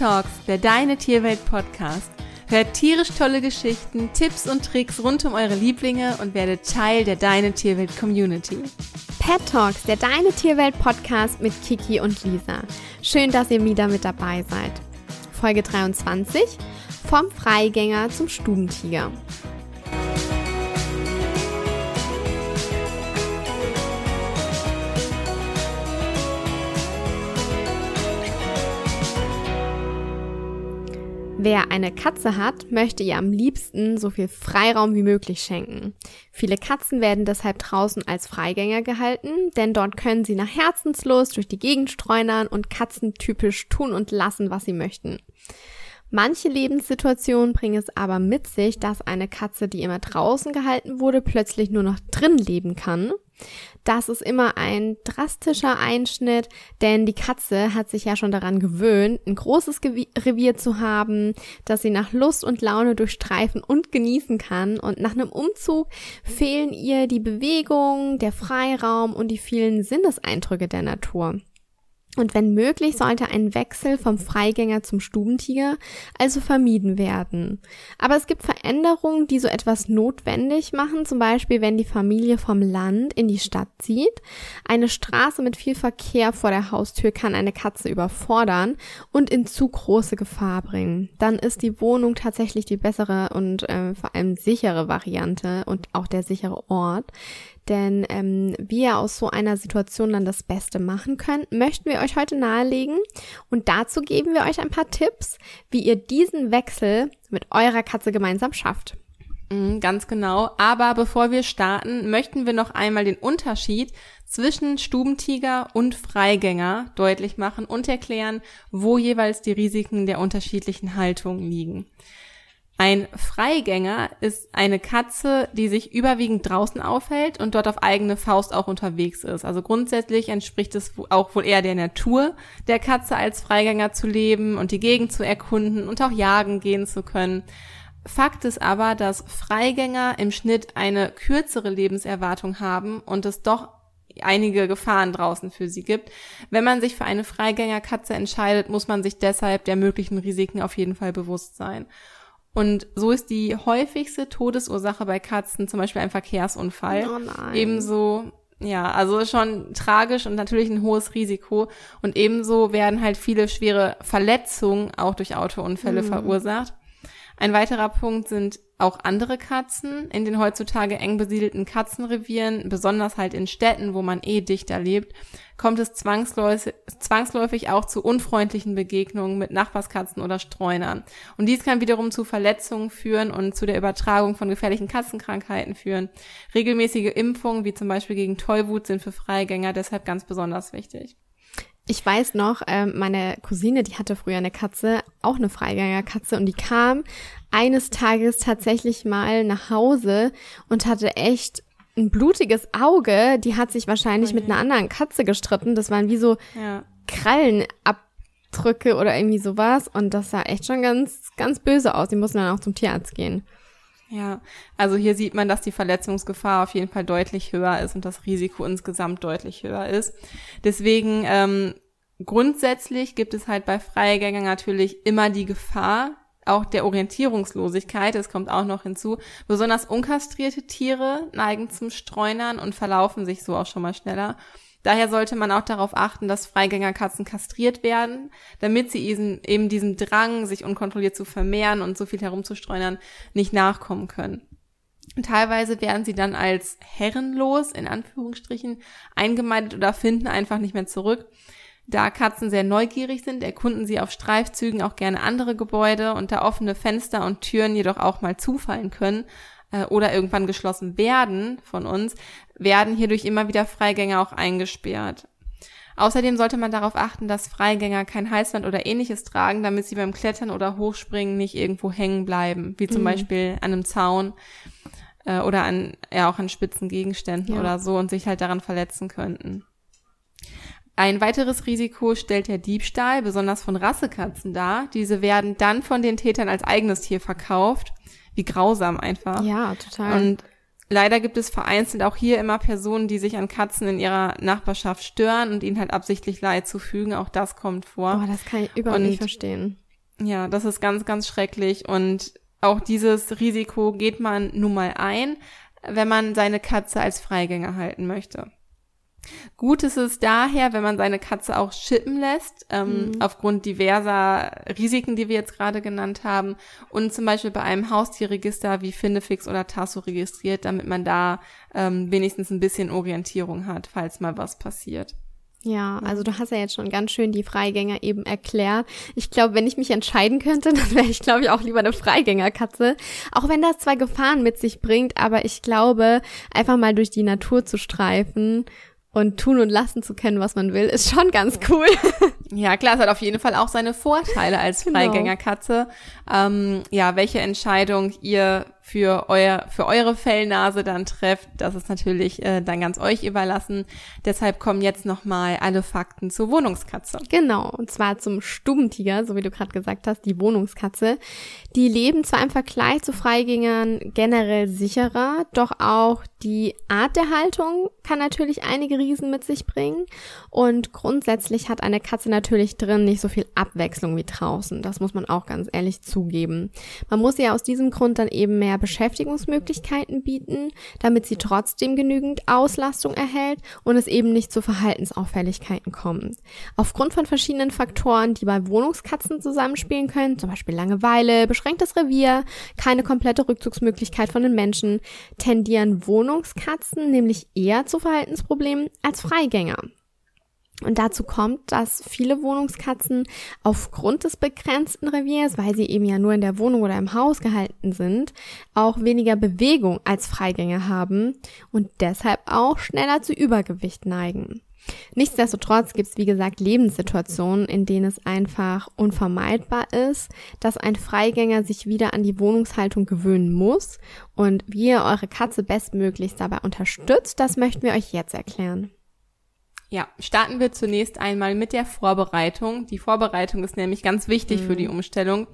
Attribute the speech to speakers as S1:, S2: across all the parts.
S1: Talks, der Deine Tierwelt Podcast. Hört tierisch tolle Geschichten, Tipps und Tricks rund um eure Lieblinge und werdet Teil der Deine Tierwelt Community.
S2: Pet Talks, der Deine Tierwelt Podcast mit Kiki und Lisa. Schön, dass ihr wieder mit dabei seid. Folge 23 vom Freigänger zum Stubentiger. Wer eine Katze hat, möchte ihr am liebsten so viel Freiraum wie möglich schenken. Viele Katzen werden deshalb draußen als Freigänger gehalten, denn dort können sie nach Herzenslust durch die Gegend streunern und katzentypisch tun und lassen, was sie möchten. Manche Lebenssituationen bringen es aber mit sich, dass eine Katze, die immer draußen gehalten wurde, plötzlich nur noch drin leben kann. Das ist immer ein drastischer Einschnitt, denn die Katze hat sich ja schon daran gewöhnt, ein großes Revier zu haben, das sie nach Lust und Laune durchstreifen und genießen kann. Und nach einem Umzug fehlen ihr die Bewegung, der Freiraum und die vielen Sinneseindrücke der Natur. Und wenn möglich, sollte ein Wechsel vom Freigänger zum Stubentiger also vermieden werden. Aber es gibt Veränderungen, die so etwas notwendig machen, zum Beispiel wenn die Familie vom Land in die Stadt zieht. Eine Straße mit viel Verkehr vor der Haustür kann eine Katze überfordern und in zu große Gefahr bringen. Dann ist die Wohnung tatsächlich die bessere und äh, vor allem sichere Variante und auch der sichere Ort. Denn ähm, wie ihr aus so einer Situation dann das Beste machen könnt, möchten wir euch heute nahelegen. Und dazu geben wir euch ein paar Tipps, wie ihr diesen Wechsel mit eurer Katze gemeinsam schafft.
S1: Mhm, ganz genau. Aber bevor wir starten, möchten wir noch einmal den Unterschied zwischen Stubentiger und Freigänger deutlich machen und erklären, wo jeweils die Risiken der unterschiedlichen Haltungen liegen. Ein Freigänger ist eine Katze, die sich überwiegend draußen aufhält und dort auf eigene Faust auch unterwegs ist. Also grundsätzlich entspricht es auch wohl eher der Natur der Katze als Freigänger zu leben und die Gegend zu erkunden und auch jagen gehen zu können. Fakt ist aber, dass Freigänger im Schnitt eine kürzere Lebenserwartung haben und es doch einige Gefahren draußen für sie gibt. Wenn man sich für eine Freigängerkatze entscheidet, muss man sich deshalb der möglichen Risiken auf jeden Fall bewusst sein. Und so ist die häufigste Todesursache bei Katzen zum Beispiel ein Verkehrsunfall.
S2: Oh nein.
S1: Ebenso, ja, also schon tragisch und natürlich ein hohes Risiko. Und ebenso werden halt viele schwere Verletzungen auch durch Autounfälle mhm. verursacht. Ein weiterer Punkt sind auch andere Katzen in den heutzutage eng besiedelten Katzenrevieren, besonders halt in Städten, wo man eh dichter lebt, kommt es zwangsläufig, auch zu unfreundlichen Begegnungen mit Nachbarskatzen oder Streunern. Und dies kann wiederum zu Verletzungen führen und zu der Übertragung von gefährlichen Katzenkrankheiten führen. Regelmäßige Impfungen, wie zum Beispiel gegen Tollwut, sind für Freigänger deshalb ganz besonders wichtig.
S2: Ich weiß noch, äh, meine Cousine, die hatte früher eine Katze, auch eine Freigängerkatze, und die kam eines Tages tatsächlich mal nach Hause und hatte echt ein blutiges Auge. Die hat sich wahrscheinlich oh mit einer anderen Katze gestritten. Das waren wie so ja. Krallenabdrücke oder irgendwie sowas. Und das sah echt schon ganz, ganz böse aus. Die mussten dann auch zum Tierarzt gehen.
S1: Ja, also hier sieht man, dass die Verletzungsgefahr auf jeden Fall deutlich höher ist und das Risiko insgesamt deutlich höher ist. Deswegen ähm, grundsätzlich gibt es halt bei Freigängern natürlich immer die Gefahr, auch der Orientierungslosigkeit, es kommt auch noch hinzu. Besonders unkastrierte Tiere neigen zum Streunern und verlaufen sich so auch schon mal schneller. Daher sollte man auch darauf achten, dass Freigängerkatzen kastriert werden, damit sie eben diesem Drang, sich unkontrolliert zu vermehren und so viel herumzustreunern, nicht nachkommen können. teilweise werden sie dann als herrenlos, in Anführungsstrichen, eingemeindet oder finden einfach nicht mehr zurück. Da Katzen sehr neugierig sind, erkunden sie auf Streifzügen auch gerne andere Gebäude und da offene Fenster und Türen jedoch auch mal zufallen können, äh, oder irgendwann geschlossen werden von uns, werden hierdurch immer wieder Freigänger auch eingesperrt. Außerdem sollte man darauf achten, dass Freigänger kein Halsband oder ähnliches tragen, damit sie beim Klettern oder Hochspringen nicht irgendwo hängen bleiben, wie zum mhm. Beispiel an einem Zaun äh, oder an ja auch an spitzen Gegenständen ja. oder so und sich halt daran verletzen könnten. Ein weiteres Risiko stellt der Diebstahl, besonders von Rassekatzen dar. Diese werden dann von den Tätern als eigenes Tier verkauft wie grausam einfach.
S2: Ja, total.
S1: Und leider gibt es vereinzelt auch hier immer Personen, die sich an Katzen in ihrer Nachbarschaft stören und ihnen halt absichtlich Leid zufügen. Auch das kommt vor.
S2: Oh, das kann ich überhaupt und nicht verstehen.
S1: Ja, das ist ganz, ganz schrecklich und auch dieses Risiko geht man nun mal ein, wenn man seine Katze als Freigänger halten möchte. Gut ist es daher, wenn man seine Katze auch chippen lässt, ähm, mhm. aufgrund diverser Risiken, die wir jetzt gerade genannt haben, und zum Beispiel bei einem Haustierregister wie Findefix oder Tasso registriert, damit man da ähm, wenigstens ein bisschen Orientierung hat, falls mal was passiert.
S2: Ja, also du hast ja jetzt schon ganz schön die Freigänger eben erklärt. Ich glaube, wenn ich mich entscheiden könnte, dann wäre ich, glaube ich, auch lieber eine Freigängerkatze. Auch wenn das zwar Gefahren mit sich bringt, aber ich glaube, einfach mal durch die Natur zu streifen und tun und lassen zu können, was man will, ist schon ganz cool.
S1: Ja, klar, es hat auf jeden Fall auch seine Vorteile als genau. Freigängerkatze. Genau. Ähm, ja, welche Entscheidung ihr für, euer, für eure Fellnase dann trefft, das ist natürlich äh, dann ganz euch überlassen. Deshalb kommen jetzt nochmal alle Fakten zur Wohnungskatze.
S2: Genau, und zwar zum Stubentiger, so wie du gerade gesagt hast, die Wohnungskatze. Die leben zwar im Vergleich zu Freigängern generell sicherer, doch auch die Art der Haltung kann natürlich einige Riesen mit sich bringen. Und grundsätzlich hat eine Katze natürlich drin nicht so viel Abwechslung wie draußen. Das muss man auch ganz ehrlich zugeben. Man muss ja aus diesem Grund dann eben mehr Beschäftigungsmöglichkeiten bieten, damit sie trotzdem genügend Auslastung erhält und es eben nicht zu Verhaltensauffälligkeiten kommt. Aufgrund von verschiedenen Faktoren, die bei Wohnungskatzen zusammenspielen können, zum Beispiel Langeweile, beschränktes Revier, keine komplette Rückzugsmöglichkeit von den Menschen, tendieren Wohnungskatzen nämlich eher zu Verhaltensproblemen als Freigänger. Und dazu kommt, dass viele Wohnungskatzen aufgrund des begrenzten Reviers, weil sie eben ja nur in der Wohnung oder im Haus gehalten sind, auch weniger Bewegung als Freigänger haben und deshalb auch schneller zu Übergewicht neigen. Nichtsdestotrotz gibt es, wie gesagt, Lebenssituationen, in denen es einfach unvermeidbar ist, dass ein Freigänger sich wieder an die Wohnungshaltung gewöhnen muss. Und wie ihr eure Katze bestmöglichst dabei unterstützt, das möchten wir euch jetzt erklären.
S1: Ja, starten wir zunächst einmal mit der Vorbereitung. Die Vorbereitung ist nämlich ganz wichtig mhm. für die mhm. Umstellung.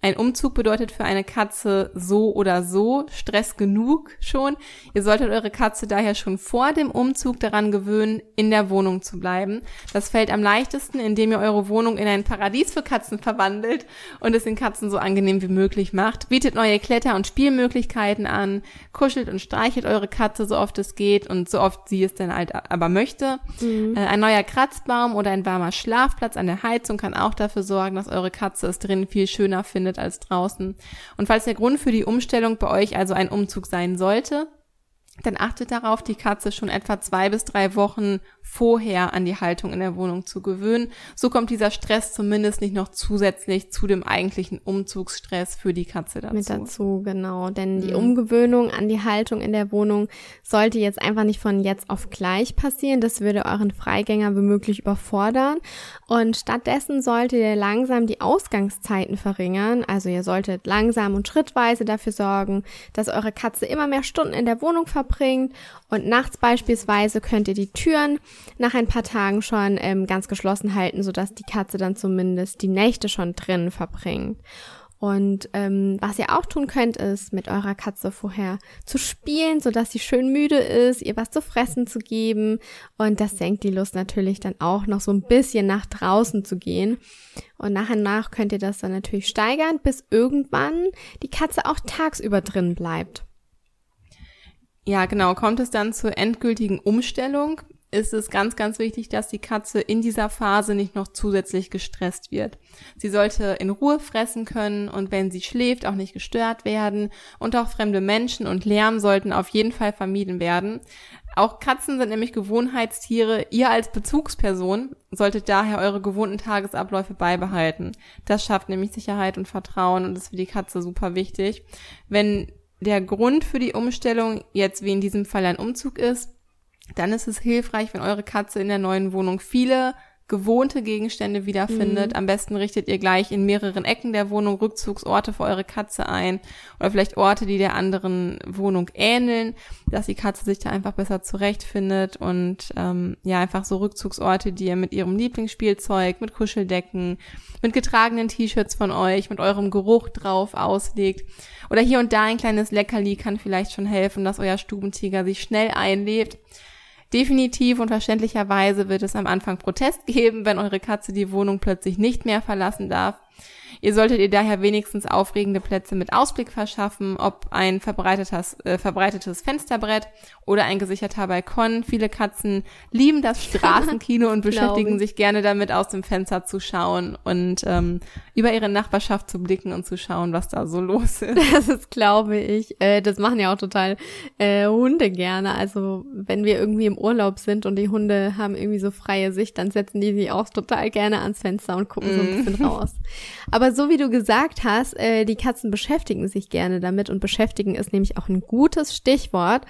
S1: Ein Umzug bedeutet für eine Katze so oder so Stress genug schon. Ihr solltet eure Katze daher schon vor dem Umzug daran gewöhnen, in der Wohnung zu bleiben. Das fällt am leichtesten, indem ihr eure Wohnung in ein Paradies für Katzen verwandelt und es den Katzen so angenehm wie möglich macht. Bietet neue Kletter- und Spielmöglichkeiten an, kuschelt und streichelt eure Katze so oft es geht und so oft sie es denn halt aber möchte. Mhm. Äh, ein neuer Kratzbaum oder ein warmer Schlafplatz an der Heizung kann auch dafür sorgen, dass eure Katze es drin viel schöner findet findet als draußen. Und falls der Grund für die Umstellung bei euch also ein Umzug sein sollte, dann achtet darauf, die Katze schon etwa zwei bis drei Wochen vorher an die Haltung in der Wohnung zu gewöhnen. So kommt dieser Stress zumindest nicht noch zusätzlich zu dem eigentlichen Umzugsstress für die Katze dazu.
S2: Mit dazu, genau. Denn die mhm. Umgewöhnung an die Haltung in der Wohnung sollte jetzt einfach nicht von jetzt auf gleich passieren. Das würde euren Freigänger womöglich überfordern. Und stattdessen solltet ihr langsam die Ausgangszeiten verringern. Also ihr solltet langsam und schrittweise dafür sorgen, dass eure Katze immer mehr Stunden in der Wohnung verbringt. Und nachts beispielsweise könnt ihr die Türen nach ein paar Tagen schon ähm, ganz geschlossen halten, sodass die Katze dann zumindest die Nächte schon drin verbringt. Und ähm, was ihr auch tun könnt, ist mit eurer Katze vorher zu spielen, sodass sie schön müde ist, ihr was zu fressen zu geben. Und das senkt die Lust natürlich dann auch noch so ein bisschen nach draußen zu gehen. Und nach und nach könnt ihr das dann natürlich steigern, bis irgendwann die Katze auch tagsüber drin bleibt.
S1: Ja, genau. Kommt es dann zur endgültigen Umstellung, ist es ganz, ganz wichtig, dass die Katze in dieser Phase nicht noch zusätzlich gestresst wird. Sie sollte in Ruhe fressen können und wenn sie schläft, auch nicht gestört werden. Und auch fremde Menschen und Lärm sollten auf jeden Fall vermieden werden. Auch Katzen sind nämlich Gewohnheitstiere. Ihr als Bezugsperson solltet daher eure gewohnten Tagesabläufe beibehalten. Das schafft nämlich Sicherheit und Vertrauen und ist für die Katze super wichtig. Wenn der Grund für die Umstellung jetzt wie in diesem Fall ein Umzug ist, dann ist es hilfreich, wenn eure Katze in der neuen Wohnung viele gewohnte Gegenstände wiederfindet. Mhm. Am besten richtet ihr gleich in mehreren Ecken der Wohnung Rückzugsorte für eure Katze ein oder vielleicht Orte, die der anderen Wohnung ähneln, dass die Katze sich da einfach besser zurechtfindet und ähm, ja einfach so Rückzugsorte, die ihr mit ihrem Lieblingsspielzeug, mit Kuscheldecken, mit getragenen T-Shirts von euch, mit eurem Geruch drauf auslegt. Oder hier und da ein kleines Leckerli kann vielleicht schon helfen, dass euer Stubentiger sich schnell einlebt Definitiv und verständlicherweise wird es am Anfang Protest geben, wenn eure Katze die Wohnung plötzlich nicht mehr verlassen darf. Ihr solltet ihr daher wenigstens aufregende Plätze mit Ausblick verschaffen, ob ein verbreitetes, äh, verbreitetes Fensterbrett oder ein gesicherter Balkon. Viele Katzen lieben das Straßenkino und beschäftigen sich gerne damit, aus dem Fenster zu schauen und ähm, über ihre Nachbarschaft zu blicken und zu schauen, was da so los ist.
S2: Das ist, glaube ich, äh, das machen ja auch total äh, Hunde gerne. Also wenn wir irgendwie im Urlaub sind und die Hunde haben irgendwie so freie Sicht, dann setzen die sich auch total gerne ans Fenster und gucken so ein bisschen mhm. raus. Aber so wie du gesagt hast, äh, die Katzen beschäftigen sich gerne damit und beschäftigen ist nämlich auch ein gutes Stichwort.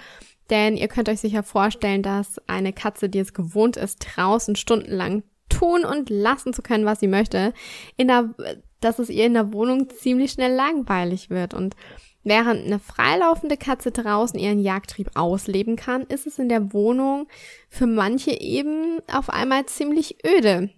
S2: Denn ihr könnt euch sicher vorstellen, dass eine Katze, die es gewohnt ist, draußen stundenlang tun und lassen zu können, was sie möchte, in der, dass es ihr in der Wohnung ziemlich schnell langweilig wird. Und während eine freilaufende Katze draußen ihren Jagdtrieb ausleben kann, ist es in der Wohnung für manche eben auf einmal ziemlich öde.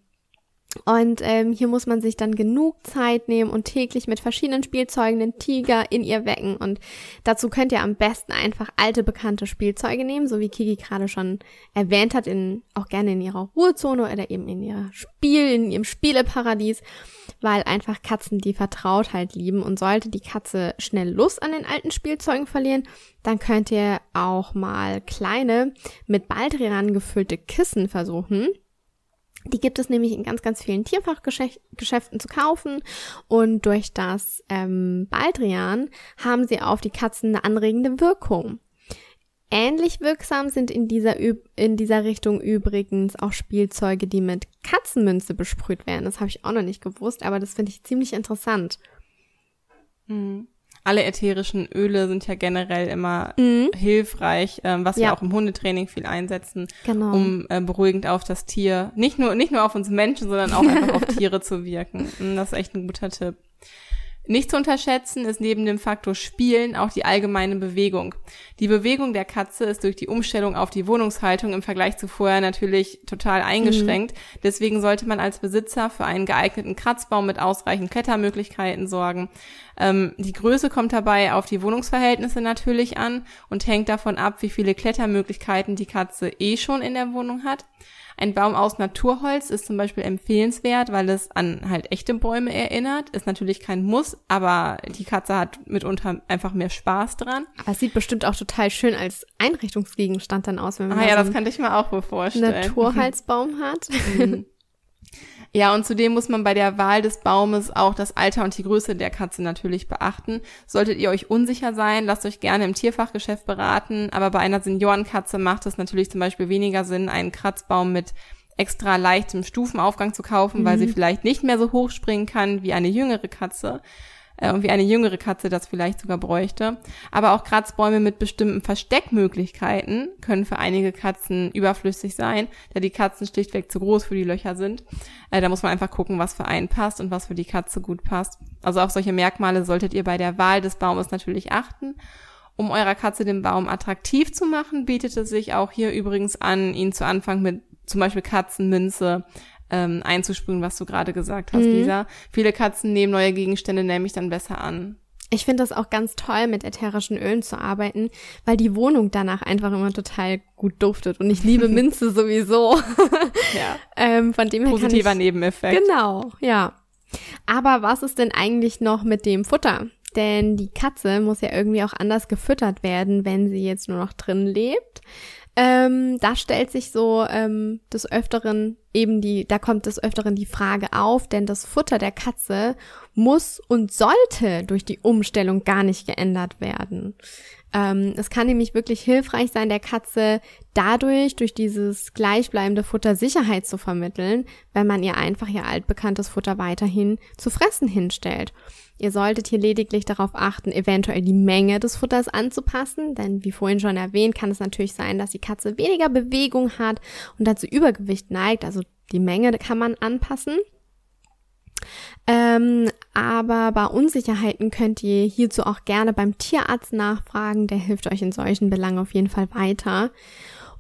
S2: Und ähm, hier muss man sich dann genug Zeit nehmen und täglich mit verschiedenen Spielzeugen den Tiger in ihr wecken. Und dazu könnt ihr am besten einfach alte bekannte Spielzeuge nehmen, so wie Kiki gerade schon erwähnt hat, in, auch gerne in ihrer Ruhezone oder eben in ihrer Spiel, in ihrem Spieleparadies, weil einfach Katzen die Vertrautheit lieben. Und sollte die Katze schnell Lust an den alten Spielzeugen verlieren, dann könnt ihr auch mal kleine, mit Baldrian gefüllte Kissen versuchen die gibt es nämlich in ganz, ganz vielen Tierfachgeschäften zu kaufen und durch das ähm, Baldrian haben sie auf die Katzen eine anregende Wirkung. Ähnlich wirksam sind in dieser, in dieser Richtung übrigens auch Spielzeuge, die mit Katzenmünze besprüht werden. Das habe ich auch noch nicht gewusst, aber das finde ich ziemlich interessant.
S1: Mhm alle ätherischen Öle sind ja generell immer mhm. hilfreich, ähm, was ja. wir auch im Hundetraining viel einsetzen, genau. um äh, beruhigend auf das Tier, nicht nur, nicht nur auf uns Menschen, sondern auch einfach auf Tiere zu wirken. Und das ist echt ein guter Tipp. Nicht zu unterschätzen ist neben dem Faktor Spielen auch die allgemeine Bewegung. Die Bewegung der Katze ist durch die Umstellung auf die Wohnungshaltung im Vergleich zu vorher natürlich total eingeschränkt. Mhm. Deswegen sollte man als Besitzer für einen geeigneten Kratzbaum mit ausreichend Klettermöglichkeiten sorgen. Ähm, die Größe kommt dabei auf die Wohnungsverhältnisse natürlich an und hängt davon ab, wie viele Klettermöglichkeiten die Katze eh schon in der Wohnung hat. Ein Baum aus Naturholz ist zum Beispiel empfehlenswert, weil es an halt echte Bäume erinnert. Ist natürlich kein Muss, aber die Katze hat mitunter einfach mehr Spaß dran.
S2: Aber es sieht bestimmt auch total schön als Einrichtungsgegenstand dann aus,
S1: wenn man ah, ja, so das kann ich mir auch vorstellen.
S2: Naturholzbaum hat.
S1: Mhm. Ja, und zudem muss man bei der Wahl des Baumes auch das Alter und die Größe der Katze natürlich beachten. Solltet ihr euch unsicher sein, lasst euch gerne im Tierfachgeschäft beraten, aber bei einer Seniorenkatze macht es natürlich zum Beispiel weniger Sinn, einen Kratzbaum mit extra leichtem Stufenaufgang zu kaufen, mhm. weil sie mhm. vielleicht nicht mehr so hoch springen kann wie eine jüngere Katze äh, und wie eine jüngere Katze das vielleicht sogar bräuchte. Aber auch Kratzbäume mit bestimmten Versteckmöglichkeiten können für einige Katzen überflüssig sein, da die Katzen schlichtweg zu groß für die Löcher sind. Äh, da muss man einfach gucken, was für einen passt und was für die Katze gut passt. Also auf solche Merkmale solltet ihr bei der Wahl des Baumes natürlich achten. Um eurer Katze den Baum attraktiv zu machen, bietet es sich auch hier übrigens an, ihn zu Anfang mit zum Beispiel Katzenmünze ähm, einzuspringen, was du gerade gesagt hast, mhm. Lisa. Viele Katzen nehmen neue Gegenstände nämlich dann besser an.
S2: Ich finde das auch ganz toll, mit ätherischen Ölen zu arbeiten, weil die Wohnung danach einfach immer total gut duftet. Und ich liebe Minze sowieso.
S1: ja.
S2: ähm, von dem her
S1: Positiver
S2: ich,
S1: Nebeneffekt.
S2: Genau, ja. Aber was ist denn eigentlich noch mit dem Futter? Denn die Katze muss ja irgendwie auch anders gefüttert werden, wenn sie jetzt nur noch drin lebt. Ähm, da stellt sich so ähm, des Öfteren eben die, da kommt des Öfteren die Frage auf, denn das Futter der Katze muss und sollte durch die Umstellung gar nicht geändert werden. Ähm, es kann nämlich wirklich hilfreich sein, der Katze dadurch, durch dieses gleichbleibende Futter Sicherheit zu vermitteln, wenn man ihr einfach ihr altbekanntes Futter weiterhin zu fressen hinstellt. Ihr solltet hier lediglich darauf achten, eventuell die Menge des Futters anzupassen, denn wie vorhin schon erwähnt, kann es natürlich sein, dass die Katze weniger Bewegung hat und dazu Übergewicht neigt, also die Menge kann man anpassen. Ähm, aber bei Unsicherheiten könnt ihr hierzu auch gerne beim Tierarzt nachfragen, der hilft euch in solchen Belangen auf jeden Fall weiter.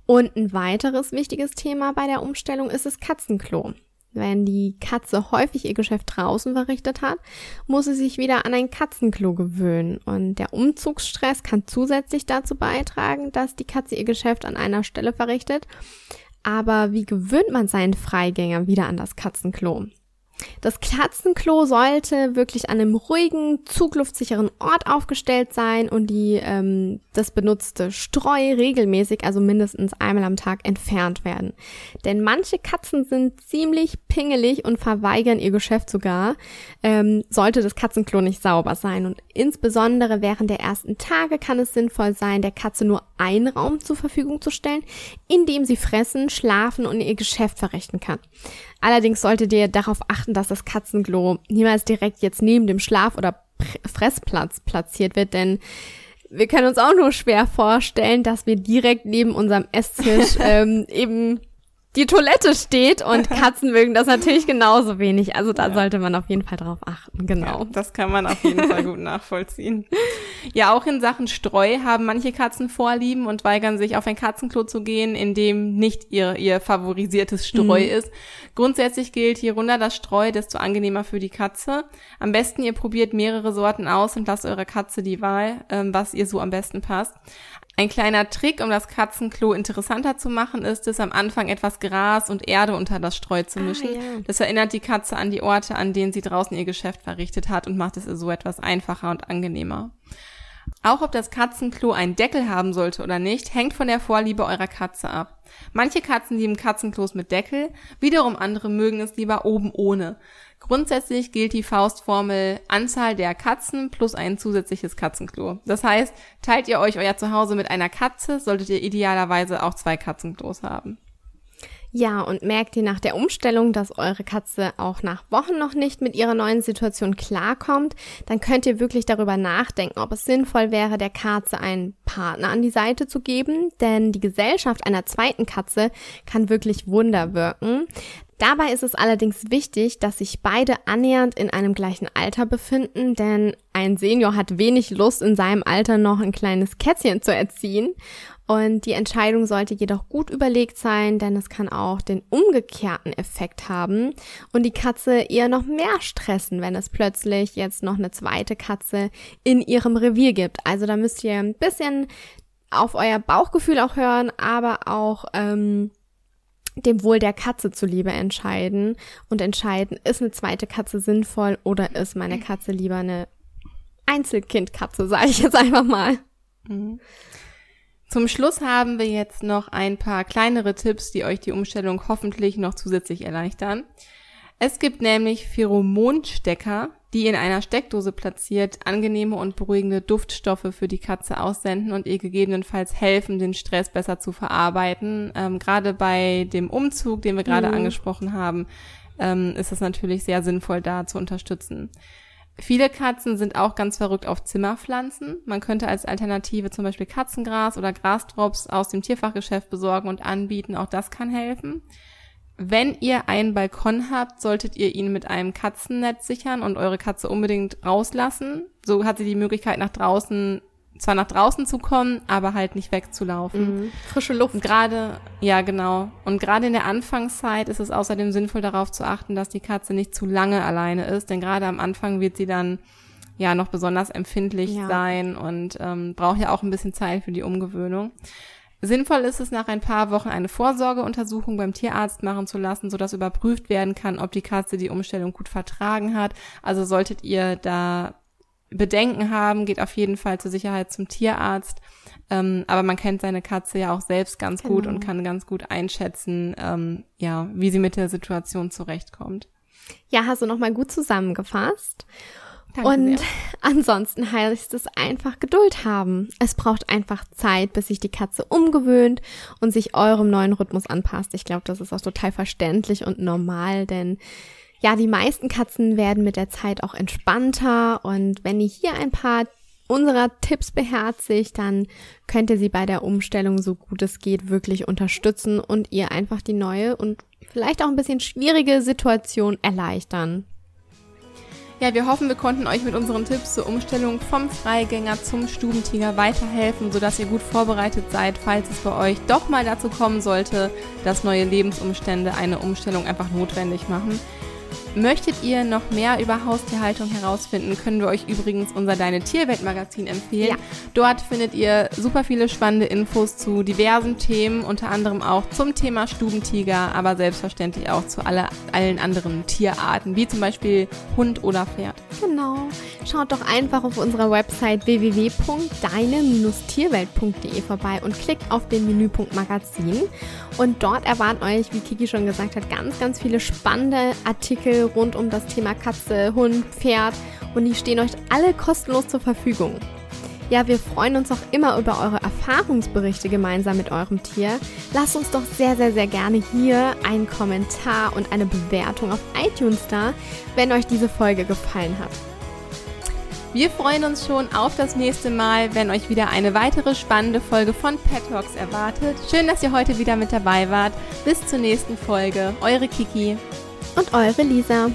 S2: Und ein weiteres wichtiges Thema bei der Umstellung ist das Katzenklo. Wenn die Katze häufig ihr Geschäft draußen verrichtet hat, muss sie sich wieder an ein Katzenklo gewöhnen. Und der Umzugsstress kann zusätzlich dazu beitragen, dass die Katze ihr Geschäft an einer Stelle verrichtet. Aber wie gewöhnt man seinen Freigänger wieder an das Katzenklo? Das Katzenklo sollte wirklich an einem ruhigen, zugluftsicheren Ort aufgestellt sein und die ähm, das benutzte Streu regelmäßig, also mindestens einmal am Tag, entfernt werden. Denn manche Katzen sind ziemlich pingelig und verweigern ihr Geschäft sogar, ähm, sollte das Katzenklo nicht sauber sein. Und insbesondere während der ersten Tage kann es sinnvoll sein, der Katze nur einen Raum zur Verfügung zu stellen, in dem sie fressen, schlafen und ihr Geschäft verrichten kann. Allerdings solltet ihr darauf achten, dass das Katzenklo niemals direkt jetzt neben dem Schlaf- oder Fressplatz platziert wird, denn wir können uns auch nur schwer vorstellen, dass wir direkt neben unserem Esstisch ähm, eben die Toilette steht und Katzen mögen das natürlich genauso wenig. Also da ja. sollte man auf jeden Fall drauf achten, genau.
S1: Ja, das kann man auf jeden Fall gut nachvollziehen. Ja, auch in Sachen Streu haben manche Katzen Vorlieben und weigern sich auf ein Katzenklo zu gehen, in dem nicht ihr, ihr favorisiertes Streu mhm. ist. Grundsätzlich gilt, je runder das Streu, desto angenehmer für die Katze. Am besten ihr probiert mehrere Sorten aus und lasst eurer Katze die Wahl, ähm, was ihr so am besten passt. Ein kleiner Trick, um das Katzenklo interessanter zu machen, ist es, am Anfang etwas Gras und Erde unter das Streu zu ah, mischen. Ah, ja. Das erinnert die Katze an die Orte, an denen sie draußen ihr Geschäft verrichtet hat und macht es so etwas einfacher und angenehmer. Auch ob das Katzenklo einen Deckel haben sollte oder nicht, hängt von der Vorliebe eurer Katze ab. Manche Katzen lieben Katzenklos mit Deckel, wiederum andere mögen es lieber oben ohne. Grundsätzlich gilt die Faustformel Anzahl der Katzen plus ein zusätzliches Katzenklo. Das heißt, teilt ihr euch euer Zuhause mit einer Katze, solltet ihr idealerweise auch zwei Katzenklos haben.
S2: Ja, und merkt ihr nach der Umstellung, dass eure Katze auch nach Wochen noch nicht mit ihrer neuen Situation klarkommt, dann könnt ihr wirklich darüber nachdenken, ob es sinnvoll wäre, der Katze einen Partner an die Seite zu geben, denn die Gesellschaft einer zweiten Katze kann wirklich Wunder wirken. Dabei ist es allerdings wichtig, dass sich beide annähernd in einem gleichen Alter befinden, denn ein Senior hat wenig Lust, in seinem Alter noch ein kleines Kätzchen zu erziehen. Und die Entscheidung sollte jedoch gut überlegt sein, denn es kann auch den umgekehrten Effekt haben und die Katze eher noch mehr stressen, wenn es plötzlich jetzt noch eine zweite Katze in ihrem Revier gibt. Also da müsst ihr ein bisschen auf euer Bauchgefühl auch hören, aber auch ähm, dem Wohl der Katze zuliebe entscheiden und entscheiden, ist eine zweite Katze sinnvoll oder ist meine Katze lieber eine Einzelkindkatze, sage ich jetzt einfach mal. Mhm.
S1: Zum Schluss haben wir jetzt noch ein paar kleinere Tipps, die euch die Umstellung hoffentlich noch zusätzlich erleichtern. Es gibt nämlich Pheromonstecker, die in einer Steckdose platziert angenehme und beruhigende Duftstoffe für die Katze aussenden und ihr gegebenenfalls helfen, den Stress besser zu verarbeiten. Ähm, gerade bei dem Umzug, den wir gerade mhm. angesprochen haben, ähm, ist es natürlich sehr sinnvoll, da zu unterstützen. Viele Katzen sind auch ganz verrückt auf Zimmerpflanzen. Man könnte als Alternative zum Beispiel Katzengras oder Grasdrops aus dem Tierfachgeschäft besorgen und anbieten. Auch das kann helfen. Wenn ihr einen Balkon habt, solltet ihr ihn mit einem Katzennetz sichern und eure Katze unbedingt rauslassen. So hat sie die Möglichkeit nach draußen, zwar nach draußen zu kommen, aber halt nicht wegzulaufen.
S2: Mhm. Frische Luft.
S1: Gerade, ja genau. Und gerade in der Anfangszeit ist es außerdem sinnvoll darauf zu achten, dass die Katze nicht zu lange alleine ist, denn gerade am Anfang wird sie dann ja noch besonders empfindlich ja. sein und ähm, braucht ja auch ein bisschen Zeit für die Umgewöhnung. Sinnvoll ist es, nach ein paar Wochen eine Vorsorgeuntersuchung beim Tierarzt machen zu lassen, sodass überprüft werden kann, ob die Katze die Umstellung gut vertragen hat. Also solltet ihr da Bedenken haben, geht auf jeden Fall zur Sicherheit zum Tierarzt. Ähm, aber man kennt seine Katze ja auch selbst ganz genau. gut und kann ganz gut einschätzen, ähm, ja, wie sie mit der Situation zurechtkommt.
S2: Ja, hast du nochmal gut zusammengefasst. Danke und sehr. ansonsten heißt es einfach Geduld haben. Es braucht einfach Zeit, bis sich die Katze umgewöhnt und sich eurem neuen Rhythmus anpasst. Ich glaube, das ist auch total verständlich und normal, denn ja, die meisten Katzen werden mit der Zeit auch entspannter und wenn ihr hier ein paar unserer Tipps beherzigt, dann könnt ihr sie bei der Umstellung so gut es geht wirklich unterstützen und ihr einfach die neue und vielleicht auch ein bisschen schwierige Situation erleichtern.
S1: Ja, wir hoffen, wir konnten euch mit unseren Tipps zur Umstellung vom Freigänger zum Stubentiger weiterhelfen, sodass ihr gut vorbereitet seid, falls es bei euch doch mal dazu kommen sollte, dass neue Lebensumstände eine Umstellung einfach notwendig machen. Möchtet ihr noch mehr über Haustierhaltung herausfinden, können wir euch übrigens unser Deine Tierwelt Magazin empfehlen. Ja. Dort findet ihr super viele spannende Infos zu diversen Themen, unter anderem auch zum Thema Stubentiger, aber selbstverständlich auch zu alle, allen anderen Tierarten, wie zum Beispiel Hund oder Pferd.
S2: Genau. Schaut doch einfach auf unserer Website www.deine-tierwelt.de vorbei und klickt auf den Menüpunkt Magazin. Und dort erwarten euch, wie Kiki schon gesagt hat, ganz, ganz viele spannende Rund um das Thema Katze, Hund, Pferd. Und die stehen euch alle kostenlos zur Verfügung. Ja, wir freuen uns auch immer über eure Erfahrungsberichte gemeinsam mit eurem Tier. Lasst uns doch sehr, sehr, sehr gerne hier einen Kommentar und eine Bewertung auf iTunes da, wenn euch diese Folge gefallen hat.
S1: Wir freuen uns schon auf das nächste Mal, wenn euch wieder eine weitere spannende Folge von Pet Talks erwartet. Schön, dass ihr heute wieder mit dabei wart. Bis zur nächsten Folge. Eure Kiki.
S2: Und eure Lisa.